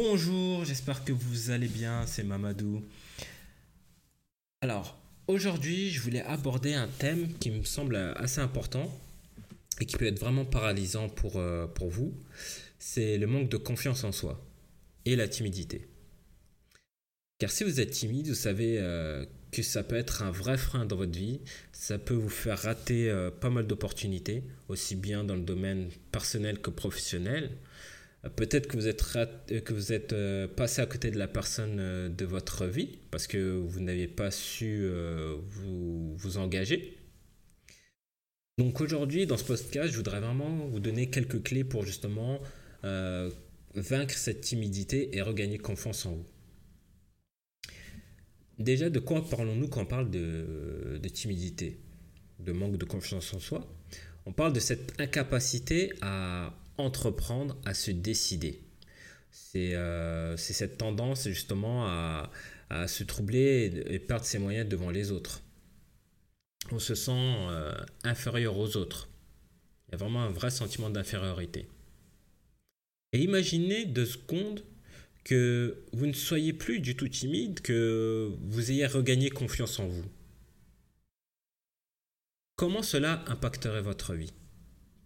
Bonjour, j'espère que vous allez bien, c'est Mamadou. Alors, aujourd'hui, je voulais aborder un thème qui me semble assez important et qui peut être vraiment paralysant pour, euh, vous. C'est le manque de confiance en soi et la timidité. Car si vous êtes timide, vous savez euh, que ça peut être un vrai frein dans votre vie, ça peut vous faire rater euh, pas mal d'opportunités, aussi bien dans le domaine personnel que professionnel. Euh, peut-être que vous êtes, que vous êtes passé à côté de la personne de votre vie parce que vous n'avez pas su vous, vous engager. Donc aujourd'hui, dans ce podcast, je voudrais vraiment vous donner quelques clés pour justement vaincre cette timidité et regagner confiance en vous. Déjà, de quoi parlons-nous quand on parle de, timidité, de manque de confiance en soi? On parle de cette incapacité à entreprendre, à se décider. C'est euh, cette tendance justement à, se troubler et, perdre ses moyens devant les autres. On se sent euh, inférieur aux autres. Il y a vraiment un vrai sentiment d'infériorité. Et imaginez deux secondes que vous ne soyez plus du tout timide, que vous ayez regagné confiance en vous. Comment cela impacterait votre vie?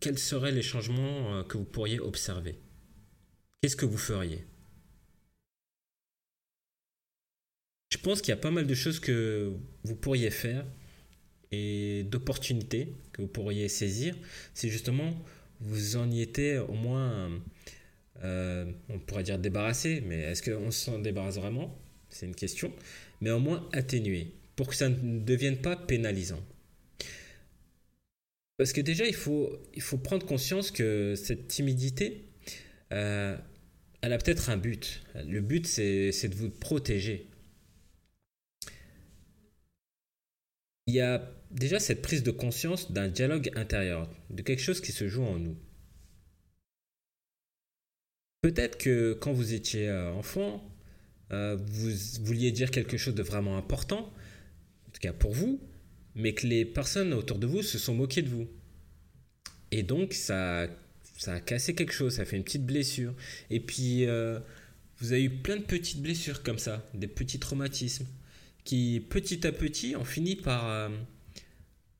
Quels seraient les changements euh, que vous pourriez observer? Qu'est-ce que vous feriez? Je pense qu'il y a pas mal de choses que vous pourriez faire et d'opportunités que vous pourriez saisir si justement vous en y étiez au moins euh, on pourrait dire débarrasser, mais est-ce qu'on s'en débarrasse vraiment? C'est une question. Mais au moins atténuer, pour que ça ne devienne pas pénalisant. Parce que déjà, il faut, prendre conscience que cette timidité, euh, elle a peut-être un but. Le but, c'est de vous protéger. Il y a déjà cette prise de conscience d'un dialogue intérieur, de quelque chose qui se joue en nous. Peut-être que quand vous étiez euh, enfant, euh, vous vouliez dire quelque chose de vraiment important, en tout cas pour vous, mais que les personnes autour de vous se sont moquées de vous. Et donc ça, ça a cassé quelque chose, ça a fait une petite blessure. Et puis euh, vous avez eu plein de petites blessures comme ça, des petits traumatismes, qui petit à petit ont fini par,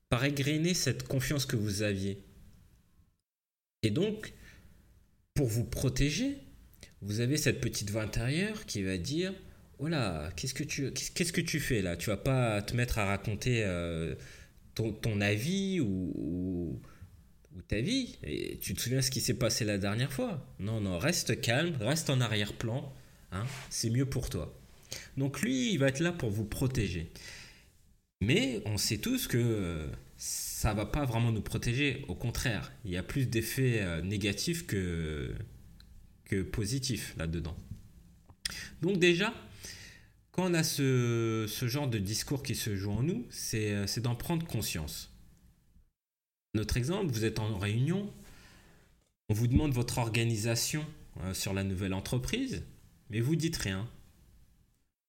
par égrener cette confiance que vous aviez. Et donc, pour vous protéger, vous avez cette petite voix intérieure qui va dire Oh là, qu'est-ce que tu, qu'est-ce que tu fais là? Tu vas pas te mettre à raconter euh, ton, avis ou, ta vie? Tu te souviens ce qui s'est passé la dernière fois? Non, non, reste calme, reste en arrière-plan. Hein, c'est mieux pour toi. Donc lui, il va être là pour vous protéger. Mais on sait tous que euh, ça va pas vraiment nous protéger. Au contraire, il y a plus d'effets euh, négatifs que positifs là-dedans. Donc déjà, quand on a ce, genre de discours qui se joue en nous, c'est euh, d'en prendre conscience. Notre exemple, vous êtes en réunion, on vous demande votre organisation euh, sur la nouvelle entreprise, mais vous dites rien.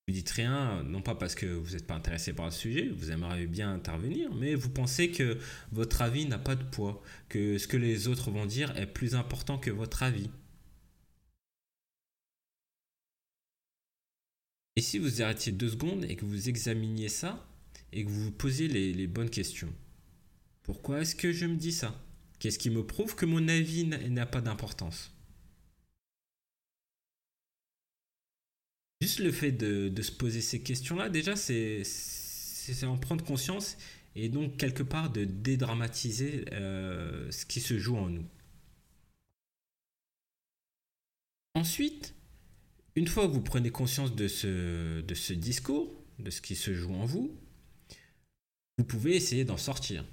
Vous dites rien, non pas parce que vous n'êtes pas intéressé par le sujet, vous aimeriez bien intervenir, mais vous pensez que votre avis n'a pas de poids, que ce que les autres vont dire est plus important que votre avis. Et si vous arrêtiez deux secondes et que vous examiniez ça et que vous vous posiez les, bonnes questions Pourquoi est-ce que je me dis ça? Qu'est-ce qui me prouve que mon avis n'a pas d'importance? Juste le fait de, se poser ces questions-là, déjà, c'est en prendre conscience et donc quelque part de dédramatiser euh, ce qui se joue en nous. Ensuite, une fois que vous prenez conscience de ce, discours, de ce qui se joue en vous, vous pouvez essayer d'en sortir.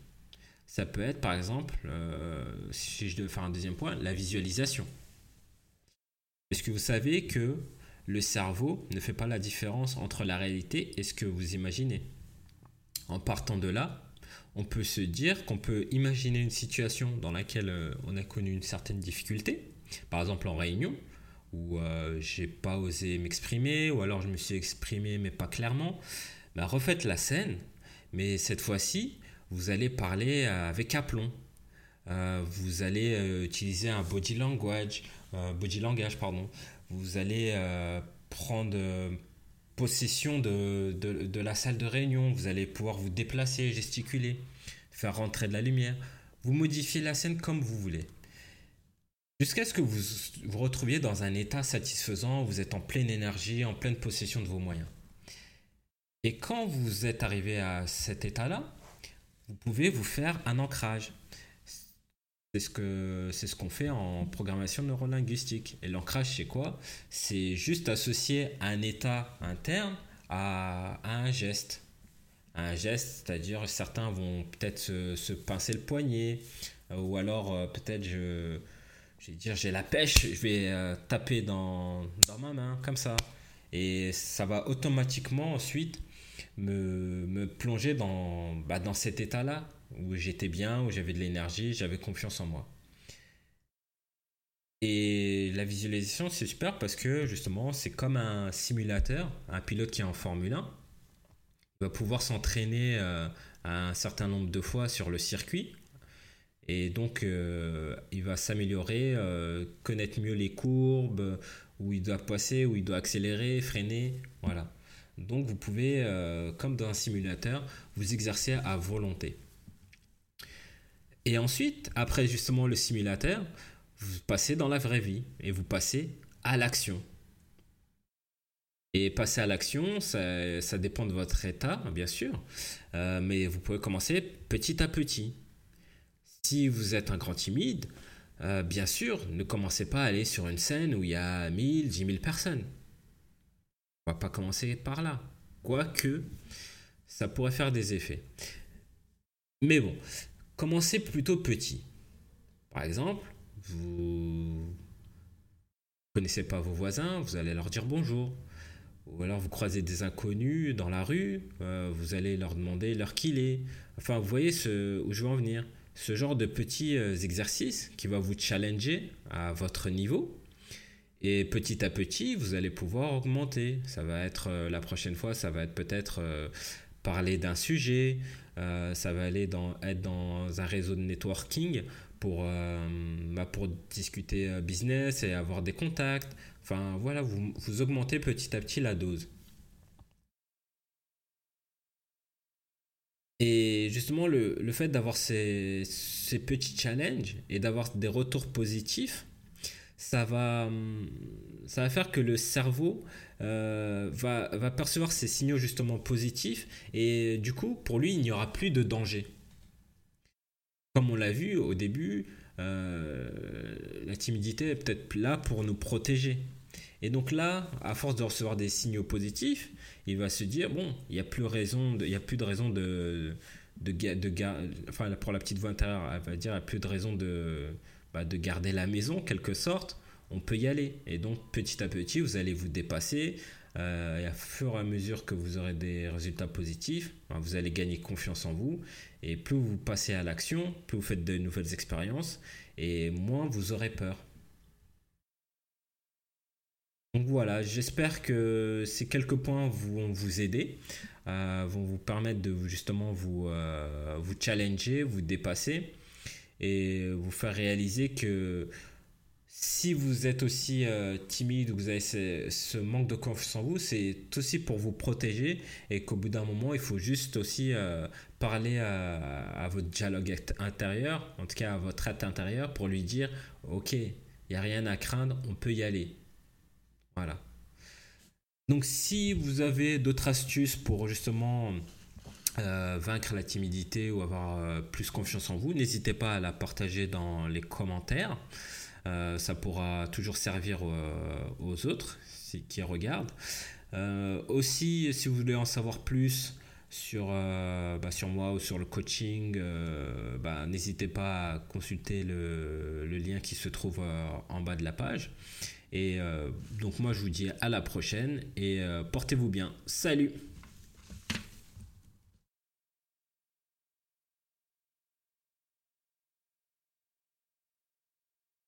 Ça peut être par exemple, euh, si je devais faire un deuxième point, la visualisation. Est-ce que vous savez que le cerveau ne fait pas la différence entre la réalité et ce que vous imaginez? En partant de là, on peut se dire qu'on peut imaginer une situation dans laquelle euh, on a connu une certaine difficulté, par exemple en réunion, où euh, j'ai pas osé m'exprimer, ou alors je me suis exprimé mais pas clairement. Bah, refaites la scène, mais cette fois-ci, vous allez parler avec aplomb. Euh, vous allez utiliser un body language, body language, pardon. Vous allez prendre possession de, de, la salle de réunion. Vous allez pouvoir vous déplacer, gesticuler, faire rentrer de la lumière. Vous modifiez la scène comme vous voulez. Jusqu'à ce que vous vous retrouviez dans un état satisfaisant, vous êtes en pleine énergie, en pleine possession de vos moyens. Et quand vous êtes arrivé à cet état-là, vous pouvez vous faire un ancrage. C'est ce que ce qu'on fait en programmation neurolinguistique. Et l'ancrage, c'est quoi? C'est juste associé à un état interne à, un geste. Un geste, c'est-à-dire certains vont peut-être se, pincer le poignet, ou alors euh, peut-être je, je vais dire j'ai la pêche, je vais euh, taper dans, dans ma main, comme ça. Et ça va automatiquement ensuite me, me plonger dans, bah, dans cet état-là, où j'étais bien, où j'avais de l'énergie, j'avais confiance en moi. Et la visualisation, c'est super parce que justement, c'est comme un simulateur, un pilote qui est en Formule 1. Il va pouvoir s'entraîner euh, un certain nombre de fois sur le circuit. Et donc, euh, il va s'améliorer, euh, connaître mieux les courbes, où il doit passer, où il doit accélérer, freiner. Voilà. Donc vous pouvez, euh, comme dans un simulateur, vous exercer à volonté. Et ensuite, après justement le simulateur, vous passez dans la vraie vie et vous passez à l'action. Et passer à l'action, ça, dépend de votre état, bien sûr, mais vous pouvez commencer petit à petit. Si vous êtes un grand timide, euh, bien sûr, ne commencez pas à aller sur une scène où il y a 1000, 10 000 personnes. On va pas commencer par là. Quoique, ça pourrait faire des effets. Mais bon, commencez plutôt petit. Par exemple, vous connaissez pas vos voisins, vous allez leur dire bonjour. Ou alors vous croisez des inconnus dans la rue, euh, vous allez leur demander l'heure qu'il est. Enfin, vous voyez ce, où je veux en venir. Ce genre de petits euh, exercices qui va vous challenger à votre niveau et petit à petit, vous allez pouvoir augmenter. Ça va être euh, la prochaine fois, ça va être peut-être euh, parler d'un sujet, ça va aller dans, être dans un réseau de networking pour, bah, pour discuter business et avoir des contacts. Enfin voilà, vous augmentez petit à petit la dose. Et justement, le, fait d'avoir ces, petits challenges et d'avoir des retours positifs, ça va, ça va faire que le cerveau euh, va, va, percevoir ces signaux justement positifs et du coup, pour lui, il n'y aura plus de danger. Comme on l'a vu au début, euh, la timidité est peut-être là pour nous protéger. Et donc là, à force de recevoir des signaux positifs, il va se dire bon, il n'y a plus raison, il y a plus de raison de, de, enfin pour la petite voix intérieure, elle va dire, il n'y a plus de raison de bah, de garder la maison, quelque sorte, on peut y aller. Et donc, petit à petit, vous allez vous dépasser. Euh, et à fur et à mesure que vous aurez des résultats positifs, bah, vous allez gagner confiance en vous. Et plus vous passez à l'action, plus vous faites de nouvelles expériences, et moins vous aurez peur. Donc voilà, j'espère que ces quelques points vont vous aider, euh, vont vous permettre de justement vous, euh, vous challenger, vous dépasser et vous faire réaliser que si vous êtes aussi euh, timide ou vous avez ce, manque de confiance en vous, c'est aussi pour vous protéger et qu'au bout d'un moment, il faut juste aussi euh, parler à, votre dialogue intérieur, en tout cas à votre être intérieur, pour lui dire, ok, il n'y a rien à craindre, on peut y aller. Voilà. Donc si vous avez d'autres astuces pour justement euh, vaincre la timidité ou avoir euh, plus confiance en vous, n'hésitez pas à la partager dans les commentaires. Euh, ça pourra toujours servir aux autres qui regardent. aussi, si vous voulez en savoir plus sur, bah, sur moi ou sur le coaching, bah, n'hésitez pas à consulter le, le, lien qui se trouve en bas de la page. Et donc moi, je vous dis à la prochaine et portez-vous bien. Salut